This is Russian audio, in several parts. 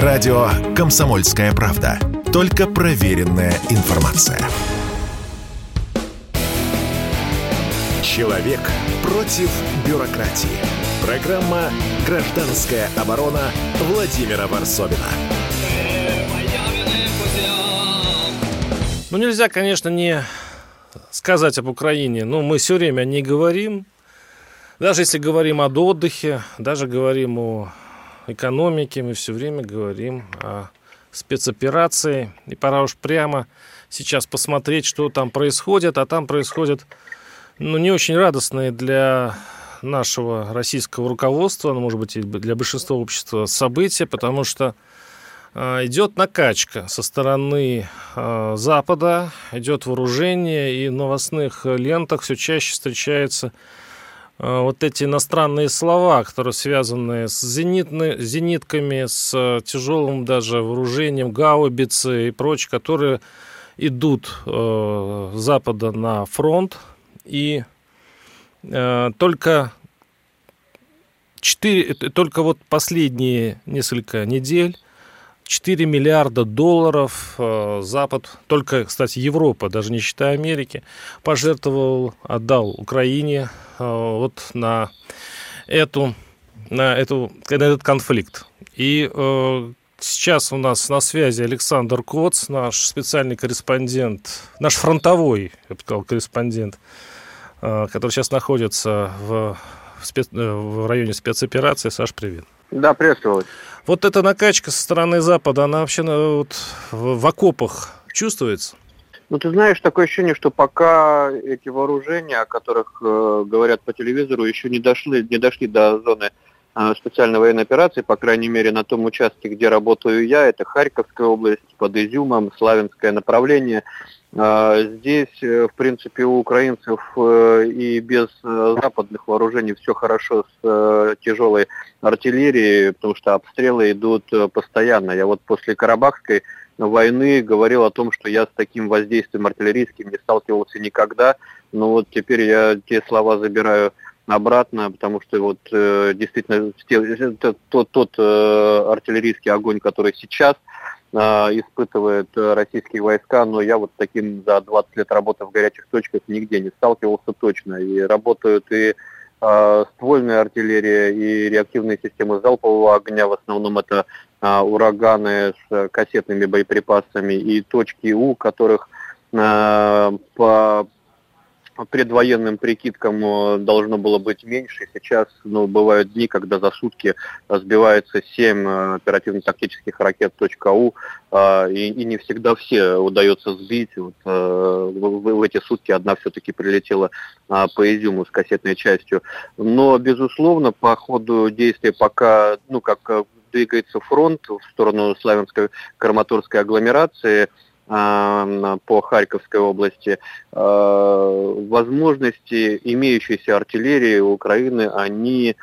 Радио «Комсомольская правда». Только проверенная информация. Человек против бюрократии. Программа «Гражданская оборона» Владимира Варсовина. Ну, нельзя, конечно, не сказать об Украине. Ну, мы все время не говорим. Даже если говорим о отдыхе, даже говорим о экономике, мы все время говорим о спецоперации. И пора уж прямо сейчас посмотреть, что там происходит. А там происходят, ну, не очень радостные для нашего российского руководства, ну, может быть, и для большинства общества события, потому что э, идет накачка со стороны э, Запада, идет вооружение, и в новостных лентах все чаще встречается вот эти иностранные слова, которые связаны с зенитны, зенитками, с тяжелым даже вооружением, гаубицы и прочее, которые идут э, с запада на фронт. И э, только 4, только вот последние несколько недель 4 миллиарда долларов э, Запад, только, кстати, Европа, даже не считая Америки, пожертвовал, отдал Украине э, вот на эту, на, эту, на этот конфликт. И э, сейчас у нас на связи Александр Коц, наш специальный корреспондент, наш фронтовой, я бы сказал, корреспондент, который сейчас находится в, в, в районе спецоперации. Саш, привет. Да, приветствую. Вот эта накачка со стороны Запада, она вообще ну, вот, в, окопах чувствуется? Ну, ты знаешь, такое ощущение, что пока эти вооружения, о которых э, говорят по телевизору, еще не дошли, не дошли до зоны э, специальной военной операции, по крайней мере, на том участке, где работаю я, это Харьковская область, под Изюмом, Славянское направление. А, здесь, э, в принципе, у украинцев э, и без э, западных вооружений все хорошо с тяжелой артиллерией, потому что обстрелы идут постоянно. Я вот после Карабахской войны говорил о том, что я с таким воздействием артиллерийским не сталкивался никогда, но вот теперь я те слова забираю обратно, потому что вот действительно тот, тот артиллерийский огонь, который сейчас – а, испытывают э, российские войска, но я вот таким за 20 лет работы в горячих точках нигде не сталкивался точно. И работают и э, ствольная артиллерия, и реактивные системы залпового огня, в основном это э, ураганы с кассетными боеприпасами, и точки У, которых э, по предвоенным прикидкам э, должно было быть меньше. Сейчас ну, бывают дни, когда за сутки сбивается 7 э, оперативно-тактических ракет .у, а, и, и не всегда все удается сбить. Вот, э, в, в эти сутки одна все-таки прилетела по изюму с кассетной частью. Но, безусловно, по ходу действия пока, ну, как двигается фронт в сторону Славянской Краматорской агломерации – по Харьковской области, а, возможности имеющейся артиллерии Украины, они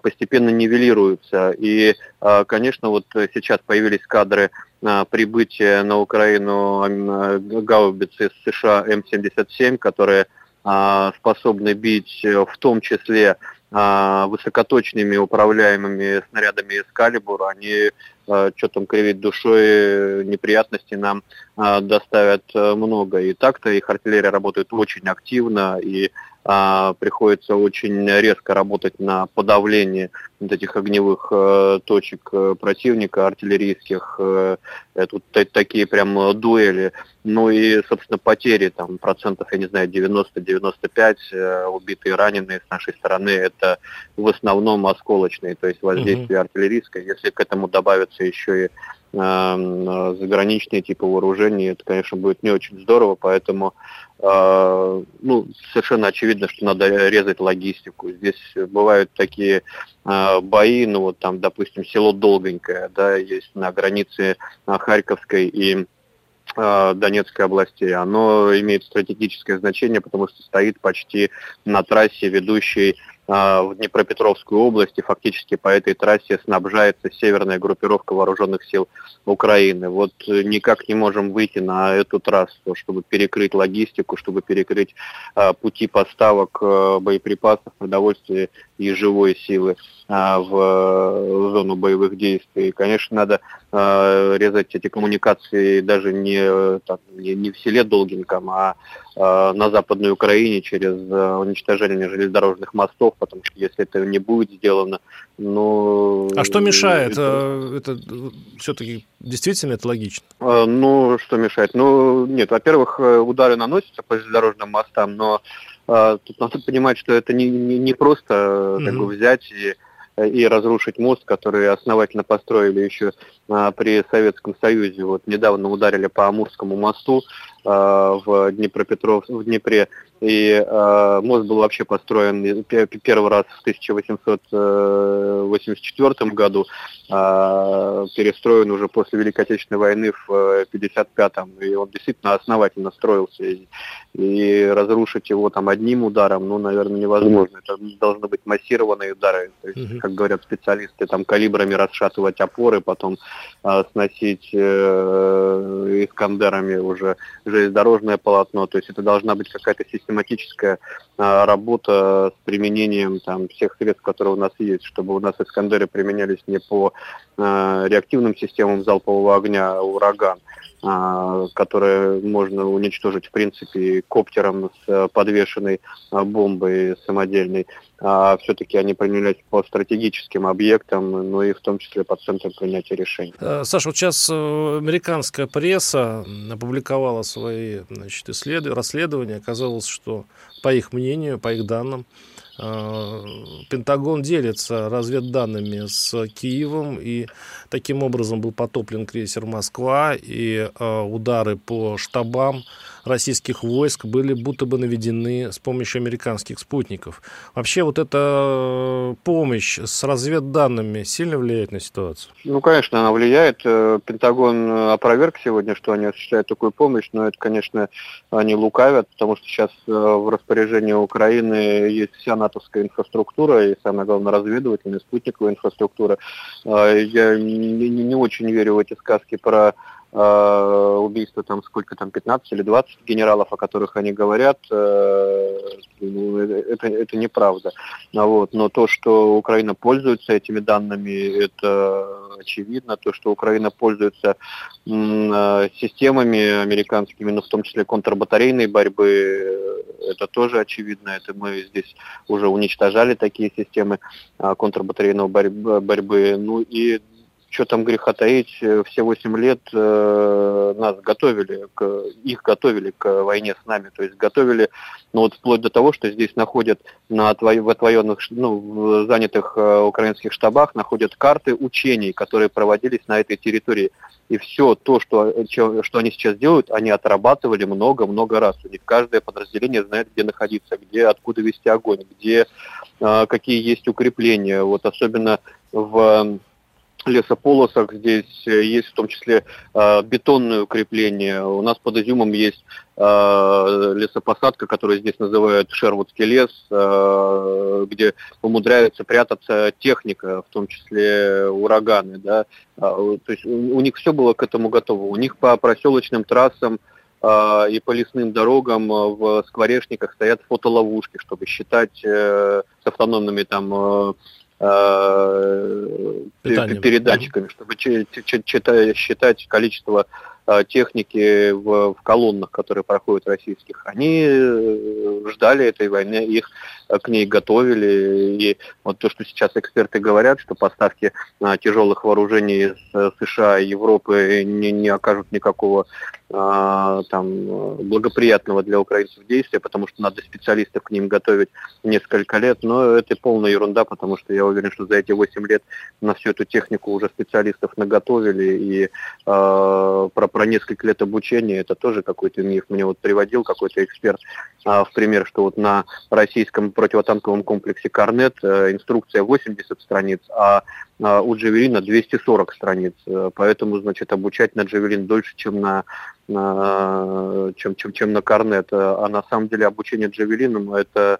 постепенно нивелируются. И, а, конечно, вот сейчас появились кадры прибытия на Украину гаубицы США М-77, которые а, способны бить в том числе высокоточными управляемыми снарядами Эскалибур, они Э, что там кривить душой, неприятностей нам э, доставят э, много. И так-то их артиллерия работает очень активно, и приходится очень резко работать на подавление вот этих огневых точек противника, артиллерийских. Это вот такие прям дуэли. Ну и, собственно, потери, там, процентов, я не знаю, 90-95 убитые и раненые с нашей стороны, это в основном осколочные, то есть воздействие угу. артиллерийское. Если к этому добавят появятся еще и э, заграничные типы вооружений, это, конечно, будет не очень здорово, поэтому э, ну, совершенно очевидно, что надо резать логистику. Здесь бывают такие э, бои, ну вот там, допустим, село Долгонькое, да, есть на границе Харьковской и Донецкой области, оно имеет стратегическое значение, потому что стоит почти на трассе, ведущей в Днепропетровскую область, и фактически по этой трассе снабжается северная группировка вооруженных сил Украины. Вот э, никак не можем выйти на эту трассу, чтобы перекрыть логистику, чтобы перекрыть а, пути поставок а, боеприпасов, продовольствия и живой силы а, в, в зону боевых действий. И, конечно, надо э, резать эти коммуникации даже не, там, не, не в селе Долгинком, а э, на Западной Украине через э, уничтожение железнодорожных мостов, потому что если это не будет сделано, ну... А что мешает? Это, это э, все-таки действительно это логично? Э, ну, что мешает? Ну, нет, во-первых, э, удары наносятся по железнодорожным мостам, но э, тут надо понимать, что это не, не, не просто mm-hmm. как бы, взять и и разрушить мост, который основательно построили еще а, при Советском Союзе. Вот недавно ударили по Амурскому мосту в Днепропетров, в Днепре, и э, мост был вообще построен первый раз в 1884 году, э, перестроен уже после Великой Отечественной войны в 1955-м. И он действительно основательно строился. И, и разрушить его там одним ударом, ну, наверное, невозможно. Это должны быть массированные удары. То есть, угу. как говорят специалисты, там калибрами расшатывать опоры, потом э, сносить э, искандерами уже железнодорожное полотно. То есть это должна быть какая-то система систематическая а, работа с применением там, всех средств, которые у нас есть, чтобы у нас «Искандеры» применялись не по а, реактивным системам залпового огня, а ураган, а, которые можно уничтожить, в принципе, коптером с подвешенной а, бомбой самодельной, а все-таки они применялись по стратегическим объектам, ну и в том числе по центрам принятия решений. Э, Саша, вот сейчас э, американская пресса опубликовала свои значит, исследования, расследования. Оказалось, что, по их мнению, по их данным, Э, Пентагон делится разведданными с Киевом, и таким образом был потоплен крейсер «Москва», и э, удары по штабам российских войск были будто бы наведены с помощью американских спутников. Вообще вот эта помощь с разведданными сильно влияет на ситуацию? Ну, конечно, она влияет. Э, Пентагон опроверг сегодня, что они осуществляют такую помощь, но это, конечно, они лукавят, потому что сейчас в распоряжении Украины есть вся натовская инфраструктура и, самое главное, разведывательная, спутниковая инфраструктура. Я не, не очень верю в эти сказки про э, убийство там сколько там 15 или 20 генералов, о которых они говорят, э, ну, это, это неправда. А вот. Но то, что Украина пользуется этими данными, это очевидно. То, что Украина пользуется э, системами американскими, но в том числе контрбатарейной борьбы, это тоже очевидно. Это мы здесь уже уничтожали такие системы э, контрбатарейной борьбы, борьбы. Ну и что там греха таить, э, все 8 лет э, нас готовили, к, их готовили к войне с нами, то есть готовили, ну вот вплоть до того, что здесь находят на отво, в отвоенных, ну, в занятых э, украинских штабах, находят карты учений, которые проводились на этой территории. И все то, что, что они сейчас делают, они отрабатывали много-много раз. У них каждое подразделение знает, где находиться, где, откуда вести огонь, где э, какие есть укрепления. Вот особенно в лесополосах здесь э, есть в том числе э, бетонное укрепление. У нас под Изюмом есть э, лесопосадка, которую здесь называют Шервудский лес, э, где умудряется прятаться техника, в том числе ураганы. Да? А, то есть у, у них все было к этому готово. У них по проселочным трассам э, и по лесным дорогам в скворечниках стоят фотоловушки, чтобы считать э, с автономными там э, Э, Питанием. передатчиками, чтобы считать количество Э, техники в, в колоннах, которые проходят российских, они э, ждали этой войны, их э, к ней готовили. И вот то, что сейчас эксперты говорят, что поставки тяжелых вооружений из США и Европы не, не окажут никакого там, благоприятного для украинцев действия, потому что надо специалистов к ним готовить несколько лет. Но это полная ерунда, потому что я уверен, что за эти 8 лет на всю эту технику уже специалистов наготовили и э, про несколько лет обучения, это тоже какой-то миф. Мне вот приводил какой-то эксперт а, в пример, что вот на российском противотанковом комплексе «Корнет» э, инструкция 80 страниц, а, а у «Джавелина» 240 страниц. Э, поэтому, значит, обучать на «Джавелин» дольше, чем на а, чем, чем, чем на корнет. А на самом деле обучение джавелином это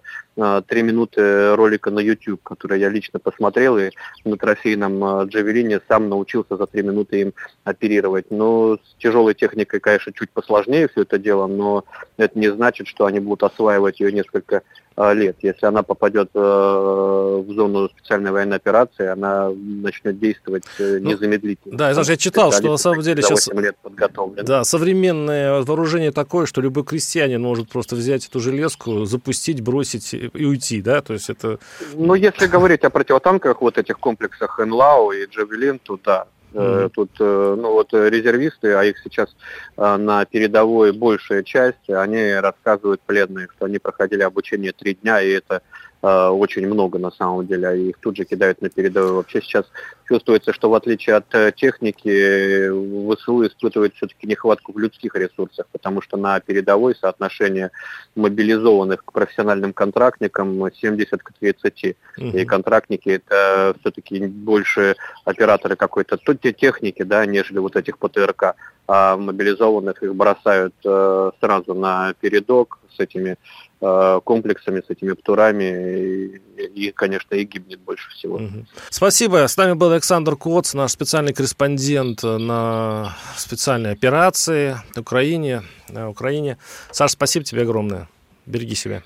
три минуты ролика на YouTube, который я лично посмотрел и на трофейном джавелине сам научился за три минуты им оперировать. Но с тяжелой техникой, конечно, чуть посложнее все это дело, но это не значит, что они будут осваивать ее несколько а, лет. Если она попадет э, в зону специальной военной операции, она начнет действовать э, ну, незамедлительно. Да, я даже я читал, что на самом деле сейчас... лет подготовлен. Да, современное вооружение такое, что любой крестьянин может просто взять эту железку, запустить, бросить и уйти, да? То есть это... Ну, если говорить о противотанковых вот этих комплексах НЛАУ и Джавелин, то да, Mm-hmm. Тут, э, ну вот резервисты, а их сейчас э, на передовой большая часть, они рассказывают пленные, что они проходили обучение три дня, и это Э, очень много на самом деле, а их тут же кидают на передовую. Вообще сейчас чувствуется, что в отличие от э, техники, ВСУ испытывает все-таки нехватку в людских ресурсах, потому что на передовой соотношение мобилизованных к профессиональным контрактникам 70 к 30. Угу. И контрактники это все-таки больше операторы какой-то техники, да, нежели вот этих ПТРК. А мобилизованных их бросают э, сразу на передок с этими Э, комплексами, с этими птурами, и, и, конечно, и гибнет больше всего. Спасибо. С нами был Александр Коц, наш специальный корреспондент на специальной операции в Украине. На Украине. Саш, спасибо тебе огромное. Береги себя.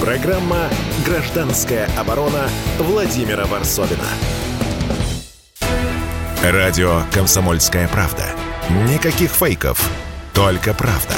Программа «Гражданская оборона» Владимира Варсовина. Радио «Комсомольская правда». Никаких фейков, только правда.